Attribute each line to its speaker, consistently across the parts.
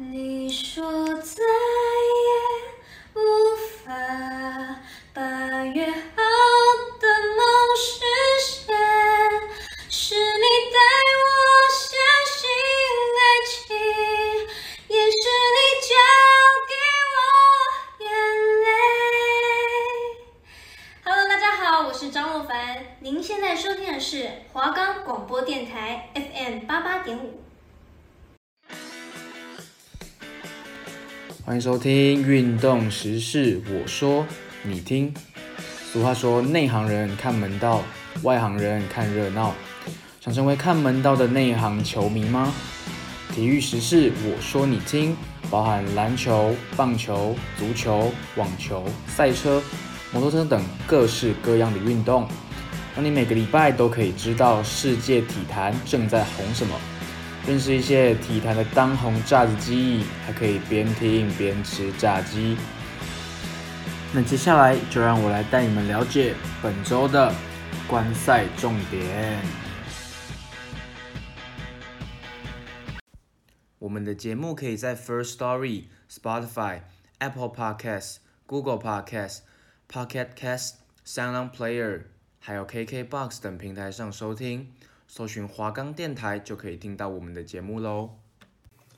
Speaker 1: 你收
Speaker 2: 听运动时事，我说你听。俗话说，内行人看门道，外行人看热闹。想成为看门道的内行球迷吗？体育时事，我说你听，包含篮球、棒球、足球、网球、赛车、摩托车等各式各样的运动，让你每个礼拜都可以知道世界体坛正在红什么。认识一些体坛的当红炸子鸡，还可以边听边吃炸鸡。那接下来就让我来带你们了解本周的观赛重点。我们的节目可以在 First Story、Spotify、Apple Podcasts、Google Podcasts、Pocket Casts、Sound Player，还有 KKBox 等平台上收听。搜寻华冈电台就可以听到我们的节目喽。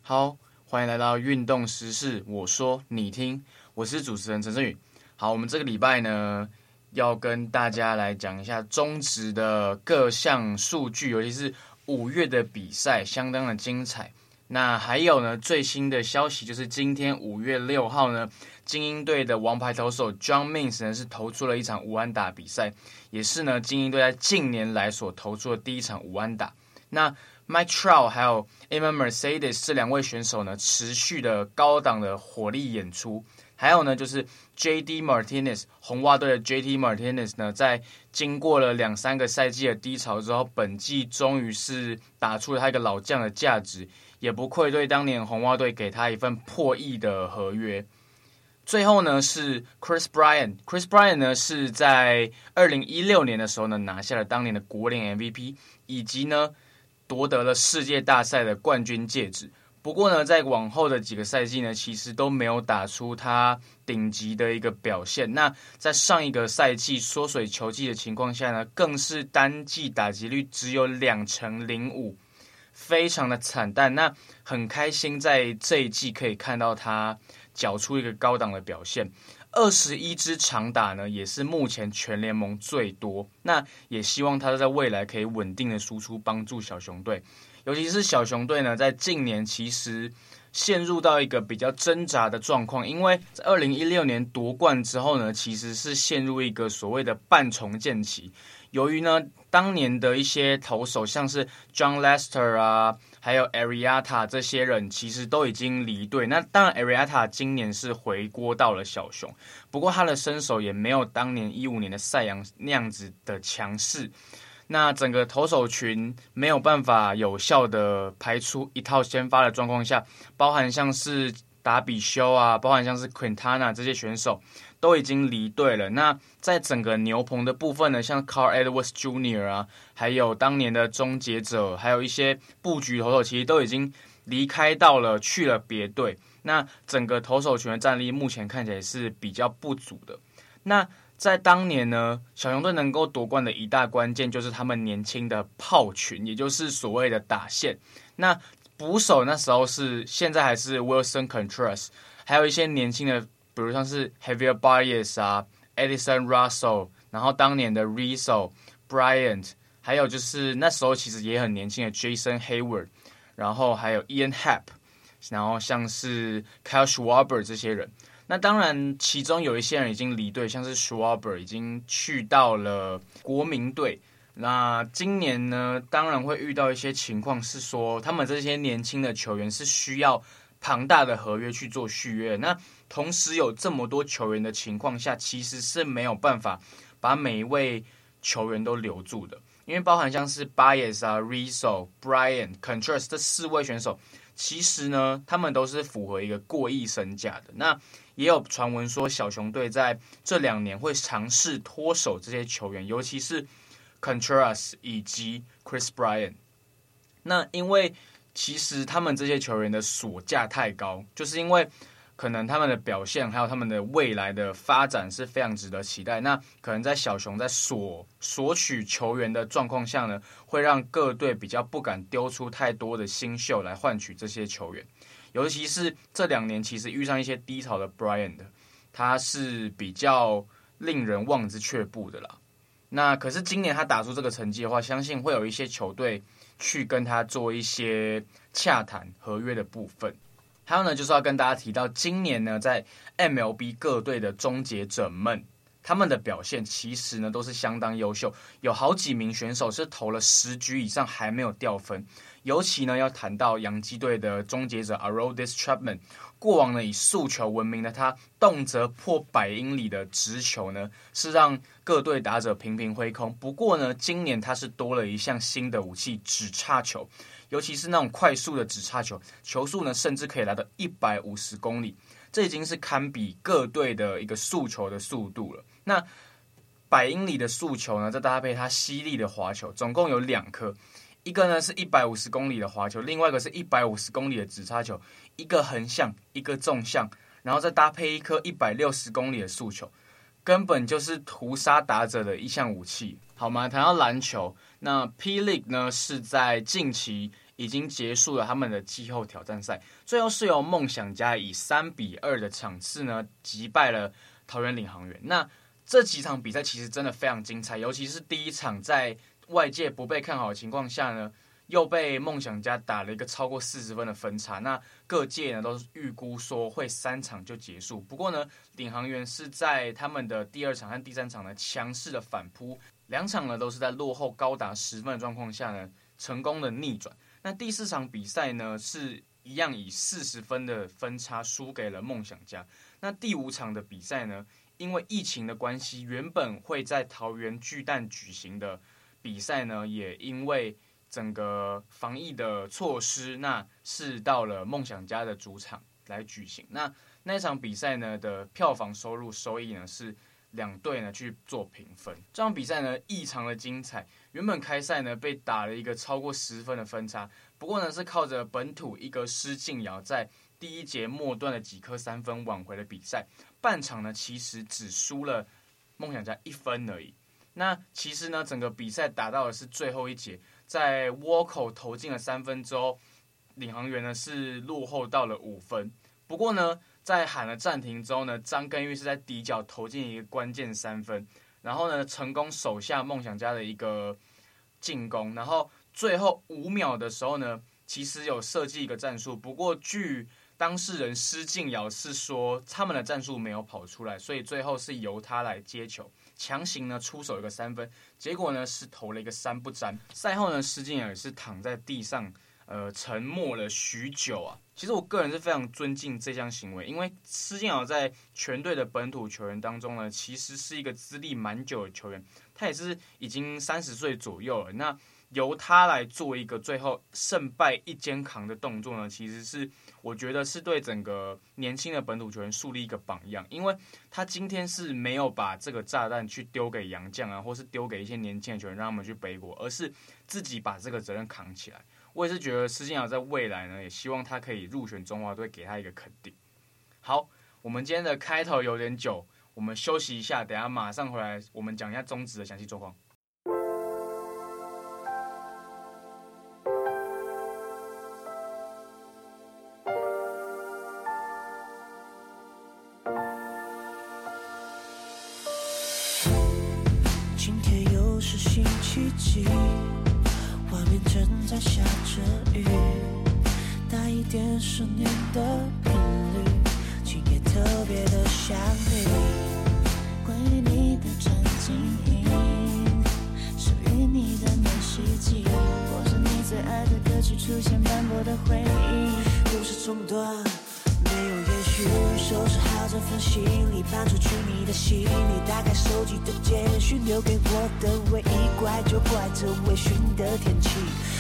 Speaker 2: 好，欢迎来到运动时事，我说你听，我是主持人陈振宇。好，我们这个礼拜呢，要跟大家来讲一下中职的各项数据，尤其是五月的比赛，相当的精彩。那还有呢，最新的消息就是今天五月六号呢，精英队的王牌投手 John Means 呢是投出了一场无安打比赛，也是呢精英队在近年来所投出的第一场无安打。那 Mike Trout 还有 Emma Mercedes 这两位选手呢，持续的高档的火力演出。还有呢，就是 J.D. Martinez 红袜队的 J.D. Martinez 呢，在经过了两三个赛季的低潮之后，本季终于是打出了他一个老将的价值，也不愧对当年红袜队给他一份破亿的合约。最后呢，是 Chris Bryan，Chris Bryan 呢是在二零一六年的时候呢，拿下了当年的国联 MVP，以及呢夺得了世界大赛的冠军戒指。不过呢，在往后的几个赛季呢，其实都没有打出他顶级的一个表现。那在上一个赛季缩水球季的情况下呢，更是单季打击率只有两成零五，非常的惨淡。那很开心在这一季可以看到他缴出一个高档的表现，二十一支长打呢，也是目前全联盟最多。那也希望他在未来可以稳定的输出，帮助小熊队。尤其是小熊队呢，在近年其实陷入到一个比较挣扎的状况，因为在二零一六年夺冠之后呢，其实是陷入一个所谓的半重建期。由于呢，当年的一些投手，像是 John Lester 啊，还有 Arrieta 这些人，其实都已经离队。那当然，Arrieta 今年是回锅到了小熊，不过他的身手也没有当年一五年的赛扬那样子的强势。那整个投手群没有办法有效的排出一套先发的状况下，包含像是达比修啊，包含像是 Quintana 这些选手都已经离队了。那在整个牛棚的部分呢，像 Carl Edwards Jr. 啊，还有当年的终结者，还有一些布局投手，其实都已经离开到了去了别队。那整个投手群的战力目前看起来是比较不足的。那在当年呢，小熊队能够夺冠的一大关键就是他们年轻的炮群，也就是所谓的打线。那捕手那时候是现在还是 Wilson Contreras，还有一些年轻的，比如像是 Heavier Baez 啊，Edison Russell，然后当年的 Rizzo Bryant，还有就是那时候其实也很年轻的 Jason Heyward，然后还有 Ian Happ，然后像是 Kyle Schwarber 这些人。那当然，其中有一些人已经离队，像是 Schwarber 已经去到了国民队。那今年呢，当然会遇到一些情况，是说他们这些年轻的球员是需要庞大的合约去做续约。那同时有这么多球员的情况下，其实是没有办法把每一位球员都留住的，因为包含像是 Baez 啊、Rizzo、Brian、Contreras 这四位选手，其实呢，他们都是符合一个过亿身价的。那也有传闻说，小熊队在这两年会尝试脱手这些球员，尤其是 Contreras 以及 Chris b r y a n。那因为其实他们这些球员的索价太高，就是因为。可能他们的表现还有他们的未来的发展是非常值得期待。那可能在小熊在索索取球员的状况下呢，会让各队比较不敢丢出太多的新秀来换取这些球员。尤其是这两年，其实遇上一些低潮的 Bryant，他是比较令人望之却步的啦。那可是今年他打出这个成绩的话，相信会有一些球队去跟他做一些洽谈合约的部分。还有呢，就是要跟大家提到，今年呢，在 MLB 各队的终结者们，他们的表现其实呢都是相当优秀，有好几名选手是投了十局以上还没有掉分。尤其呢，要谈到洋基队的终结者 Aroldis Chapman，过往呢以速球闻名的他，动辄破百英里的直球呢，是让各队打者频频挥空。不过呢，今年他是多了一项新的武器——指叉球。尤其是那种快速的指叉球，球速呢甚至可以来到一百五十公里，这已经是堪比各队的一个速球的速度了。那百英里的速球呢，再搭配它犀利的滑球，总共有两颗，一个呢是一百五十公里的滑球，另外一个是一百五十公里的直叉球，一个横向，一个纵向，然后再搭配一颗一百六十公里的速球，根本就是屠杀打者的一项武器，好吗？谈到篮球，那 P League 呢是在近期。已经结束了他们的季后挑战赛，最后是由梦想家以三比二的场次呢击败了桃园领航员。那这几场比赛其实真的非常精彩，尤其是第一场在外界不被看好的情况下呢，又被梦想家打了一个超过四十分的分差。那各界呢都是预估说会三场就结束，不过呢领航员是在他们的第二场和第三场呢强势的反扑，两场呢都是在落后高达十分的状况下呢成功的逆转。那第四场比赛呢，是一样以四十分的分差输给了梦想家。那第五场的比赛呢，因为疫情的关系，原本会在桃园巨蛋举行的比赛呢，也因为整个防疫的措施，那是到了梦想家的主场来举行。那那场比赛呢的票房收入收益呢是。两队呢去做评分，这场比赛呢异常的精彩。原本开赛呢被打了一个超过十分的分差，不过呢是靠着本土一个施晋尧在第一节末段的几颗三分挽回了比赛。半场呢其实只输了梦想家一分而已。那其实呢整个比赛打到的是最后一节，在倭寇投进了三分之后，领航员呢是落后到了五分。不过呢。在喊了暂停之后呢，张根玉是在底角投进一个关键三分，然后呢成功守下梦想家的一个进攻，然后最后五秒的时候呢，其实有设计一个战术，不过据当事人施晋尧是说他们的战术没有跑出来，所以最后是由他来接球，强行呢出手一个三分，结果呢是投了一个三不沾。赛后呢，施晋尧也是躺在地上。呃，沉默了许久啊。其实我个人是非常尊敬这项行为，因为施晋尧在全队的本土球员当中呢，其实是一个资历蛮久的球员，他也是已经三十岁左右了。那由他来做一个最后胜败一肩扛的动作呢，其实是我觉得是对整个年轻的本土球员树立一个榜样，因为他今天是没有把这个炸弹去丢给杨将啊，或是丢给一些年轻的球员让他们去背锅，而是自己把这个责任扛起来。我也是觉得施晋尧在未来呢，也希望他可以入选中华队，给他一个肯定。好，我们今天的开头有点久，我们休息一下，等下马上回来，我们讲一下中职的
Speaker 3: 详细状况。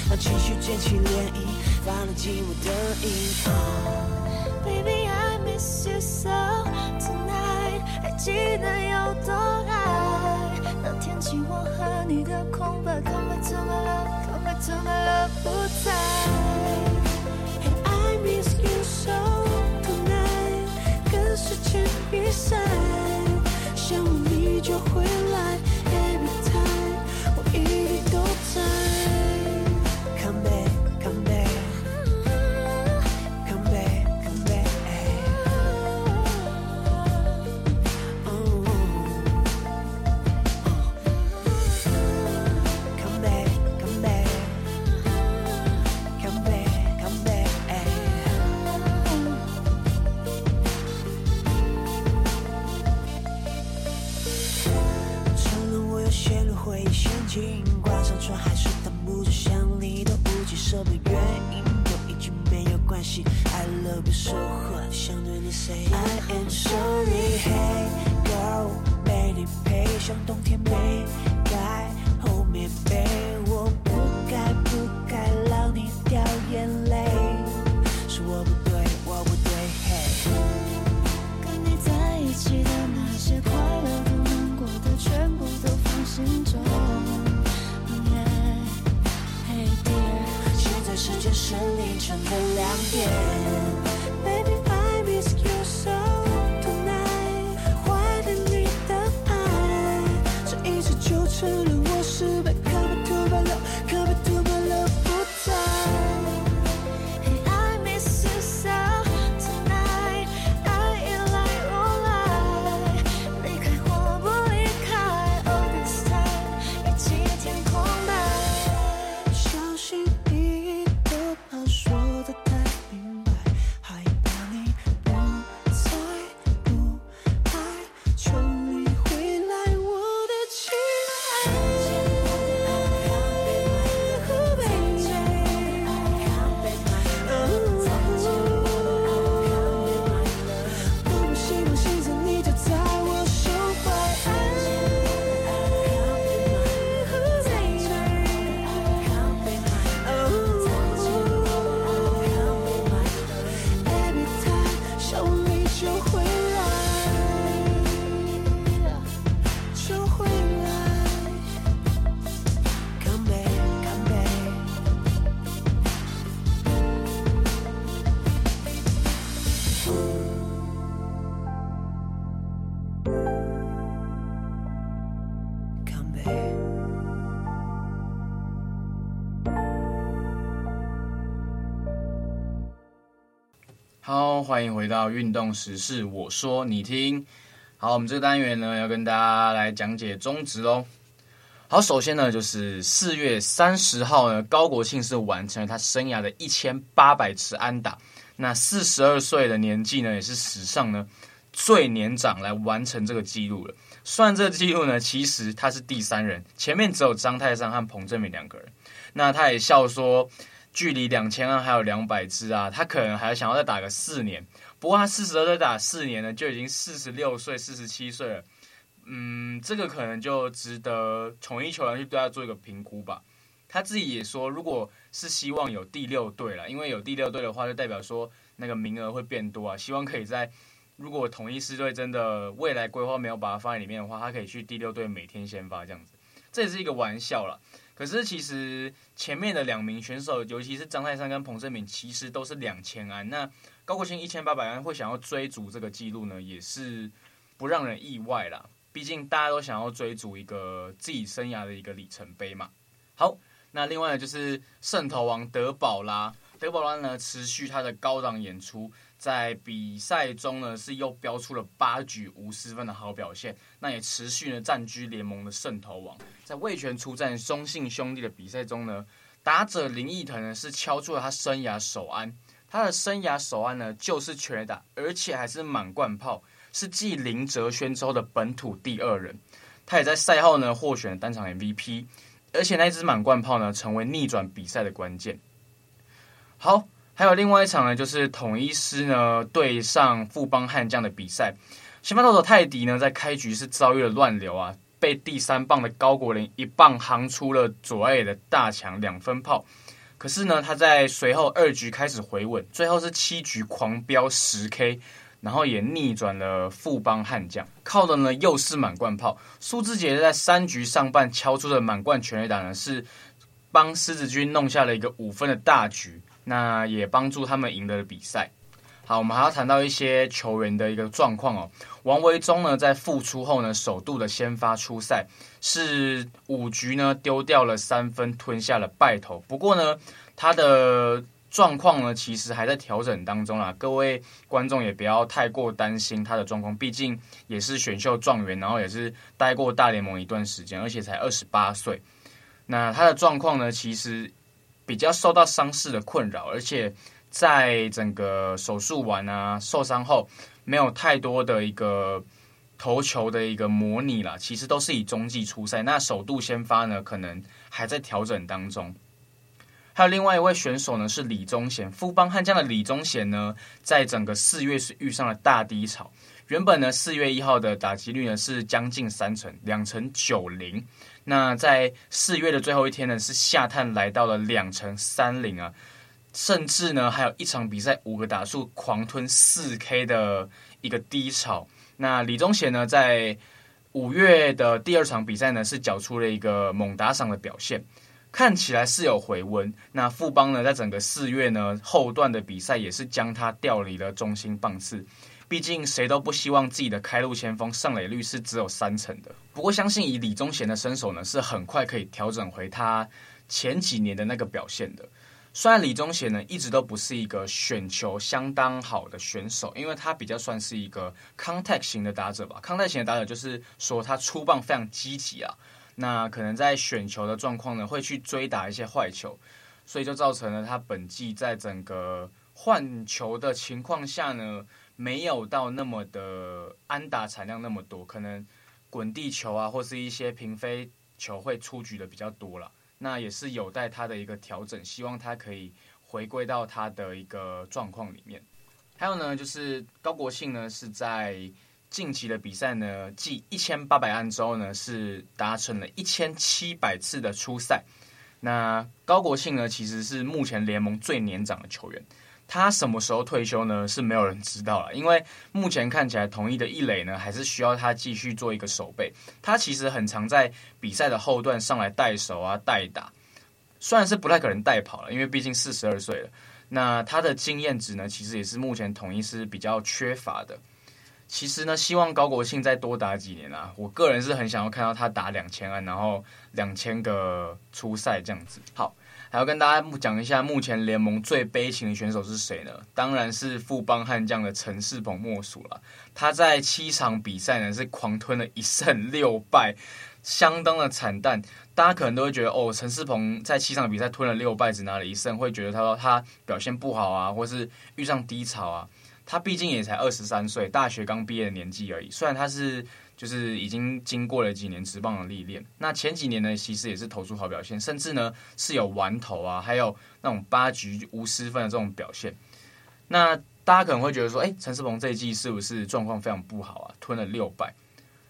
Speaker 3: 让情绪卷起涟漪，泛滥寂寞的音。Oh, baby I miss you so tonight，还记得有多爱？那天起我和你的空白，空白怎么了？空白怎么了？不在。Hey, I miss you so tonight，跟时间比赛，想你
Speaker 4: 就会。的
Speaker 3: 原因有一句没有关系 i love you so what 想对你 say i am sorry hey girl 没你陪像冬天没在后面被晨的两
Speaker 2: 点。欢迎回到运动时事，我说你听。好，我们这个单元呢，要跟大家来讲解中职喽。好，首先呢，就是四月三十号呢，高国庆是完成了他生涯的一千八百次安打，那四十二岁的年纪呢，也是史上呢最年长来完成这个记录了。算这个记录呢，其实他是第三人，前面只有张泰山和彭政闵两个人。那他也笑说。距离两千安还有两百支啊，他可能还想要再打个四年。不过他四十二岁打四年呢，就已经四十六岁、四十七岁了。嗯，这个可能就值得统一球员去对他做一个评估吧。他自己也说，如果是希望有第六队了，因为有第六队的话，就代表说那个名额会变多啊。希望可以在如果统一狮队真的未来规划没有把它放在里面的话，他可以去第六队每天先发这样子。这也是一个玩笑啦。可是其实前面的两名选手，尤其是张泰山跟彭政闵，其实都是两千安。那高国兴一千八百安会想要追逐这个记录呢，也是不让人意外啦。毕竟大家都想要追逐一个自己生涯的一个里程碑嘛。好，那另外呢就是胜投王德保拉，德保拉呢持续他的高档演出。在比赛中呢，是又飙出了八局无失分的好表现，那也持续呢占据联盟的胜投王。在味全出战中信兄弟的比赛中呢，打者林义腾呢是敲出了他生涯首安，他的生涯首安呢就是全垒打，而且还是满贯炮，是继林哲轩之后的本土第二人。他也在赛后呢获选单场 MVP，而且那支满贯炮呢成为逆转比赛的关键。好。还有另外一场呢，就是统一狮呢对上富邦悍将的比赛。先发投手泰迪呢，在开局是遭遇了乱流啊，被第三棒的高国林一棒轰出了左外野的大墙两分炮。可是呢，他在随后二局开始回稳，最后是七局狂飙十 K，然后也逆转了富邦悍将，靠的呢又是满贯炮。苏志杰在三局上半敲出的满贯全垒打呢，是帮狮子军弄下了一个五分的大局。那也帮助他们赢得了比赛。好，我们还要谈到一些球员的一个状况哦。王维忠呢，在复出后呢，首度的先发出赛，是五局呢丢掉了三分，吞下了败投。不过呢，他的状况呢，其实还在调整当中啦。各位观众也不要太过担心他的状况，毕竟也是选秀状元，然后也是待过大联盟一段时间，而且才二十八岁。那他的状况呢，其实。比较受到伤势的困扰，而且在整个手术完啊受伤后，没有太多的一个投球的一个模拟啦，其实都是以中继出赛。那首度先发呢，可能还在调整当中。还有另外一位选手呢，是李宗贤，富邦悍将的李宗贤呢，在整个四月是遇上了大低潮。原本呢，四月一号的打击率呢是将近三成，两成九零。那在四月的最后一天呢，是下探来到了两成三零啊，甚至呢还有一场比赛五个打数狂吞四 K 的一个低潮。那李宗贤呢，在五月的第二场比赛呢，是缴出了一个猛打赏的表现。看起来是有回温，那富邦呢，在整个四月呢后段的比赛也是将他调离了中心棒次，毕竟谁都不希望自己的开路先锋上垒率是只有三成的。不过相信以李宗贤的身手呢，是很快可以调整回他前几年的那个表现的。虽然李宗贤呢一直都不是一个选球相当好的选手，因为他比较算是一个 contact 型的打者吧。contact 型的打者就是说他出棒非常积极啊。那可能在选球的状况呢，会去追打一些坏球，所以就造成了他本季在整个换球的情况下呢，没有到那么的安打产量那么多，可能滚地球啊，或是一些平飞球会出局的比较多了。那也是有待他的一个调整，希望他可以回归到他的一个状况里面。还有呢，就是高国庆呢是在。近期的比赛呢，继一千八百安之后呢，是达成了一千七百次的出赛。那高国庆呢，其实是目前联盟最年长的球员。他什么时候退休呢？是没有人知道了，因为目前看起来统一的易磊呢，还是需要他继续做一个守备。他其实很常在比赛的后段上来带手啊、带打，虽然是不太可能带跑了，因为毕竟四十二岁了。那他的经验值呢，其实也是目前统一是比较缺乏的。其实呢，希望高国庆再多打几年啊！我个人是很想要看到他打两千安，然后两千个出赛这样子。好，还要跟大家讲一下，目前联盟最悲情的选手是谁呢？当然是富邦悍将的陈世鹏莫属了。他在七场比赛呢是狂吞了一胜六败，相当的惨淡。大家可能都会觉得，哦，陈世鹏在七场比赛吞了六败，只拿了一胜，会觉得他说他表现不好啊，或是遇上低潮啊。他毕竟也才二十三岁，大学刚毕业的年纪而已。虽然他是就是已经经过了几年职棒的历练，那前几年呢，其实也是投出好表现，甚至呢是有完投啊，还有那种八局无失分的这种表现。那大家可能会觉得说，哎，陈世鹏这一季是不是状况非常不好啊？吞了六败，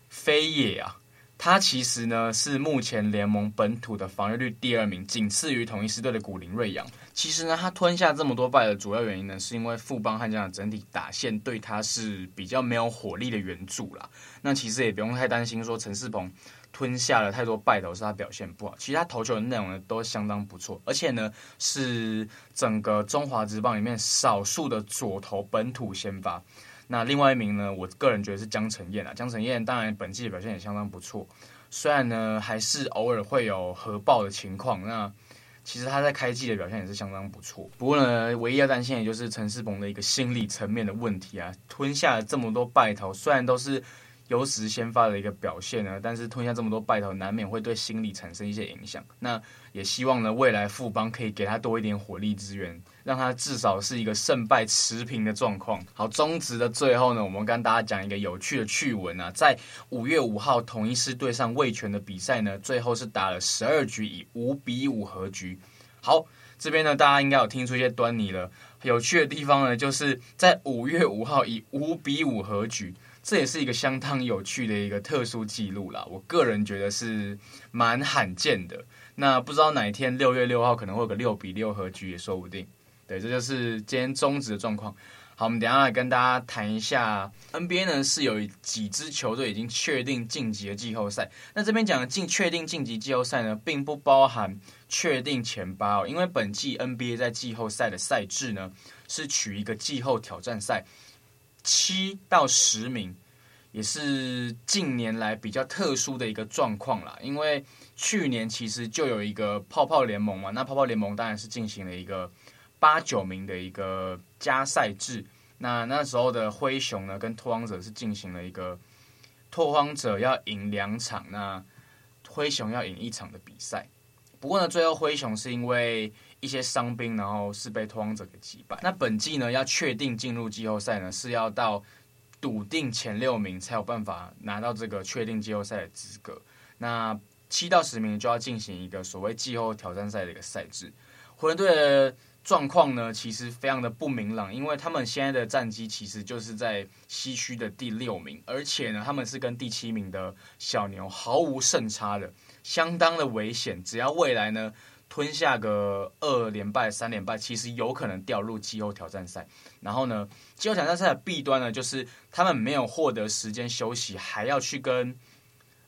Speaker 2: 非也啊。他其实呢是目前联盟本土的防御率第二名，仅次于统一狮队的古林睿炀。其实呢，他吞下这么多败的主要原因呢，是因为富邦悍将的整体打线对他是比较没有火力的援助啦。那其实也不用太担心说陈世鹏吞下了太多败投是他表现不好，其实他投球的内容呢都相当不错，而且呢是整个中华职棒里面少数的左投本土先发。那另外一名呢，我个人觉得是江承燕啊。江承燕当然本季的表现也相当不错，虽然呢还是偶尔会有核爆的情况。那其实他在开季的表现也是相当不错。不过呢，唯一要担心的就是陈世鹏的一个心理层面的问题啊，吞下这么多败投，虽然都是。优质先发的一个表现呢，但是吞下这么多败投，难免会对心理产生一些影响。那也希望呢，未来富邦可以给他多一点火力支援，让他至少是一个胜败持平的状况。好，中职的最后呢，我们跟大家讲一个有趣的趣闻啊，在五月五号统一狮对上味全的比赛呢，最后是打了十二局以五比五和局。好，这边呢，大家应该有听出一些端倪了。有趣的地方呢，就是在五月五号以五比五和局。这也是一个相当有趣的一个特殊记录啦，我个人觉得是蛮罕见的。那不知道哪一天六月六号可能会有个六比六和局也说不定。对，这就是今天中止的状况。好，我们等下来跟大家谈一下 NBA 呢，是有几支球队已经确定晋级的季后赛。那这边讲的进确定晋级季后赛呢，并不包含确定前八哦，因为本季 NBA 在季后赛的赛制呢，是取一个季后挑战赛。七到十名，也是近年来比较特殊的一个状况啦。因为去年其实就有一个泡泡联盟嘛，那泡泡联盟当然是进行了一个八九名的一个加赛制。那那时候的灰熊呢，跟拓荒者是进行了一个拓荒者要赢两场，那灰熊要赢一场的比赛。不过呢，最后灰熊是因为一些伤兵，然后是被拓荒者给击败。那本季呢，要确定进入季后赛呢，是要到笃定前六名才有办法拿到这个确定季后赛的资格。那七到十名就要进行一个所谓季后挑战赛的一个赛制。湖人队的状况呢，其实非常的不明朗，因为他们现在的战绩其实就是在西区的第六名，而且呢，他们是跟第七名的小牛毫无胜差的，相当的危险。只要未来呢吞下个二连败、三连败，其实有可能掉入季后挑战赛。然后呢，季后挑战赛的弊端呢，就是他们没有获得时间休息，还要去跟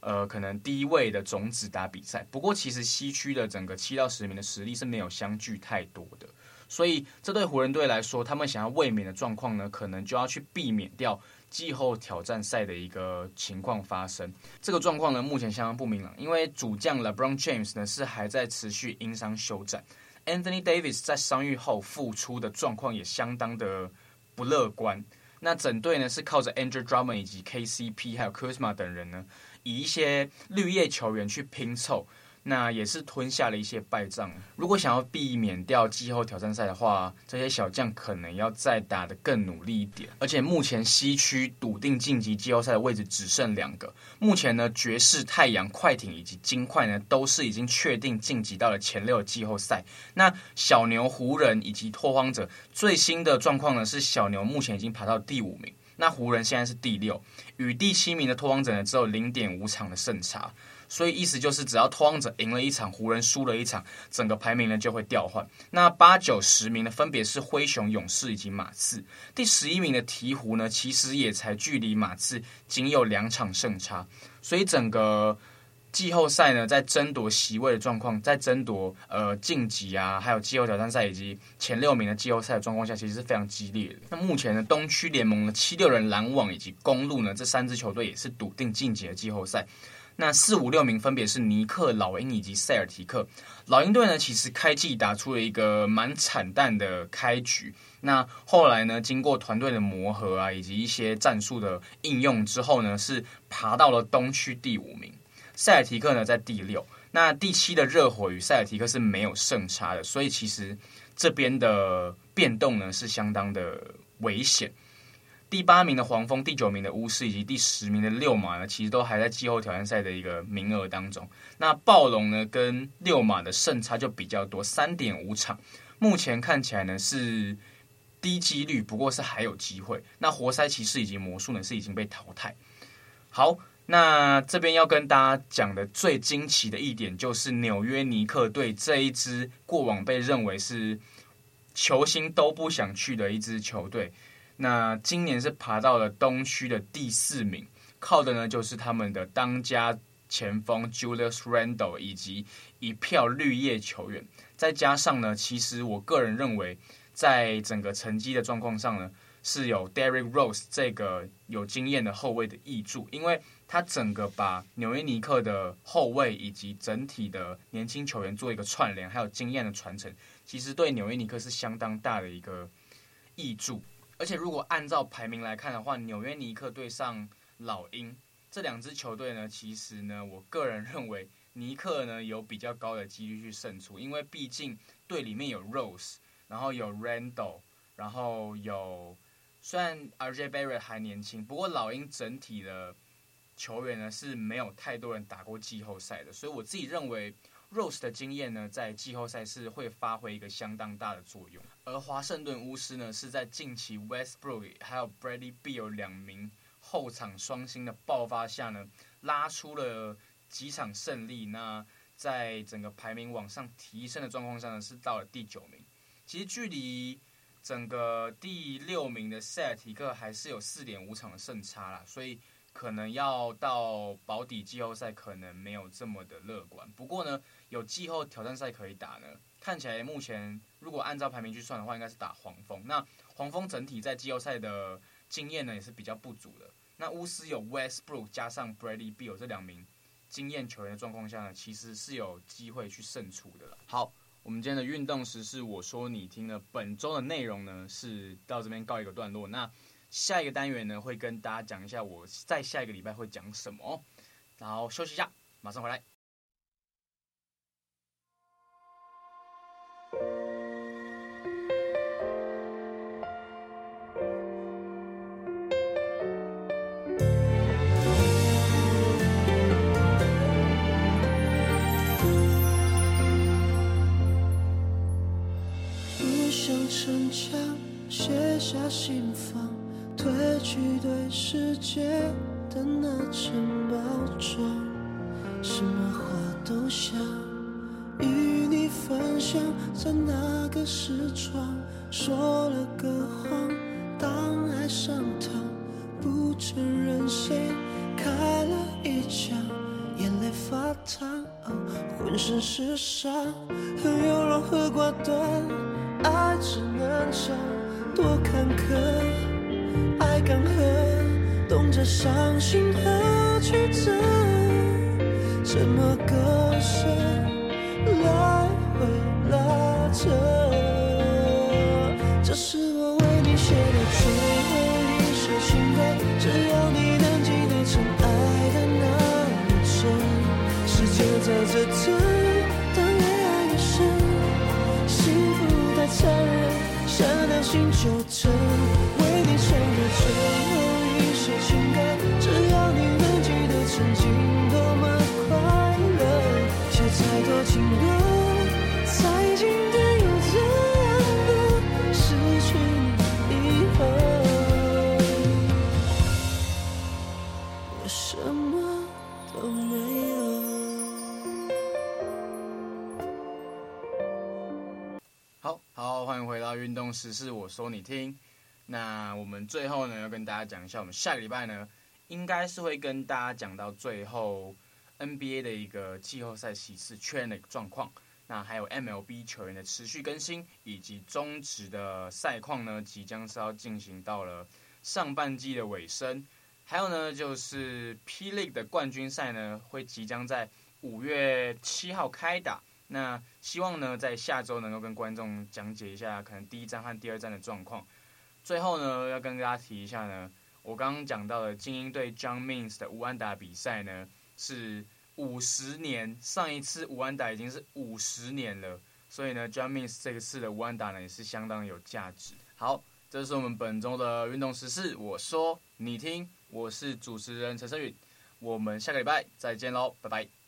Speaker 2: 呃可能第一位的种子打比赛。不过，其实西区的整个七到十名的实力是没有相距太多的。所以，这对湖人队来说，他们想要卫冕的状况呢，可能就要去避免掉季后挑战赛的一个情况发生。这个状况呢，目前相当不明朗，因为主将 LeBron James 呢是还在持续因伤休战，Anthony Davis 在伤愈后复出的状况也相当的不乐观。那整队呢是靠着 Andrew Drummond 以及 KCP 还有 Kuzma 等人呢，以一些绿叶球员去拼凑。那也是吞下了一些败仗。如果想要避免掉季后挑战赛的话，这些小将可能要再打得更努力一点。而且目前西区笃定晋级季后赛的位置只剩两个。目前呢，爵士、太阳、快艇以及金块呢，都是已经确定晋级到了前六季后赛。那小牛、湖人以及拓荒者最新的状况呢，是小牛目前已经爬到第五名，那湖人现在是第六，与第七名的拓荒者呢，只有零点五场的胜差。所以意思就是，只要拓荒者赢了一场，湖人输了一场，整个排名呢就会调换。那八九十名呢，分别是灰熊、勇士以及马刺。第十一名的鹈鹕呢，其实也才距离马刺仅有两场胜差。所以整个季后赛呢，在争夺席位的状况，在争夺呃晋级啊，还有季后挑战赛以及前六名的季后赛的状况下，其实是非常激烈的。那目前呢，东区联盟的七六人、篮网以及公鹿呢，这三支球队也是笃定晋级的季后赛。那四五六名分别是尼克、老鹰以及塞尔提克。老鹰队呢，其实开季打出了一个蛮惨淡的开局。那后来呢，经过团队的磨合啊，以及一些战术的应用之后呢，是爬到了东区第五名。塞尔提克呢，在第六。那第七的热火与塞尔提克是没有胜差的，所以其实这边的变动呢，是相当的危险。第八名的黄蜂，第九名的巫师以及第十名的六马呢，其实都还在季后挑战赛的一个名额当中。那暴龙呢，跟六马的胜差就比较多，三点五场。目前看起来呢是低几率，不过是还有机会。那活塞骑士以及魔术呢是已经被淘汰。好，那这边要跟大家讲的最惊奇的一点，就是纽约尼克队这一支过往被认为是球星都不想去的一支球队。那今年是爬到了东区的第四名，靠的呢就是他们的当家前锋 Julius Randle 以及一票绿叶球员，再加上呢，其实我个人认为，在整个成绩的状况上呢，是有 Derrick Rose 这个有经验的后卫的挹注，因为他整个把纽约尼克的后卫以及整体的年轻球员做一个串联，还有经验的传承，其实对纽约尼克是相当大的一个益助。而且，如果按照排名来看的话，纽约尼克对上老鹰这两支球队呢，其实呢，我个人认为尼克呢有比较高的几率去胜出，因为毕竟队里面有 Rose，然后有 Randall，然后有虽然 RJ Barrett 还年轻，不过老鹰整体的球员呢是没有太多人打过季后赛的，所以我自己认为。Rose 的经验呢，在季后赛是会发挥一个相当大的作用。而华盛顿巫师呢，是在近期 Westbrook 还有 Bradley Beal 两名后场双星的爆发下呢，拉出了几场胜利。那在整个排名往上提升的状况下呢，是到了第九名。其实距离整个第六名的塞尔提克还是有四点五场的胜差啦，所以。可能要到保底季后赛，可能没有这么的乐观。不过呢，有季后挑战赛可以打呢。看起来目前如果按照排名去算的话，应该是打黄蜂。那黄蜂整体在季后赛的经验呢，也是比较不足的。那巫师有 Westbrook 加上 Bradley Beal 这两名经验球员的状况下呢，其实是有机会去胜出的了。好，我们今天的运动时事，我说你听了。本周的内容呢，是到这边告一个段落。那下一个单元呢，会跟大家讲一下我在下一个礼拜会讲什么，然后休息一下，马上回
Speaker 3: 来。去对世界的那层包装，什么话都想与你分享，在那个时窗说了个谎，当爱上他，不承认谁开了一枪，眼泪发烫，浑身是伤，很有融合挂断，爱只能长，多坎坷。爱干涸，懂着伤心和曲折，怎么割舍，来回拉扯。这是我为你写的最后一首情歌，只要你能记得曾爱的那一阵，时间在这等，但越爱越深，幸福太残忍，善良心就疼。
Speaker 2: 时事，我说你听。那我们最后呢，要跟大家讲一下，我们下个礼拜呢，应该是会跟大家讲到最后 NBA 的一个季后赛席次确认的状况。那还有 MLB 球员的持续更新，以及中职的赛况呢，即将是要进行到了上半季的尾声。还有呢，就是 P League 的冠军赛呢，会即将在五月七号开打。那希望呢，在下周能够跟观众讲解一下，可能第一站和第二站的状况。最后呢，要跟大家提一下呢，我刚刚讲到的精英队 John Means 的吴安达比赛呢，是五十年，上一次吴安达已经是五十年了，所以呢，John Means 这个次的吴安达呢也是相当有价值。好，这是我们本周的运动时事，我说你听，我是主持人陈昇宇，我们下个礼拜再见喽，拜拜。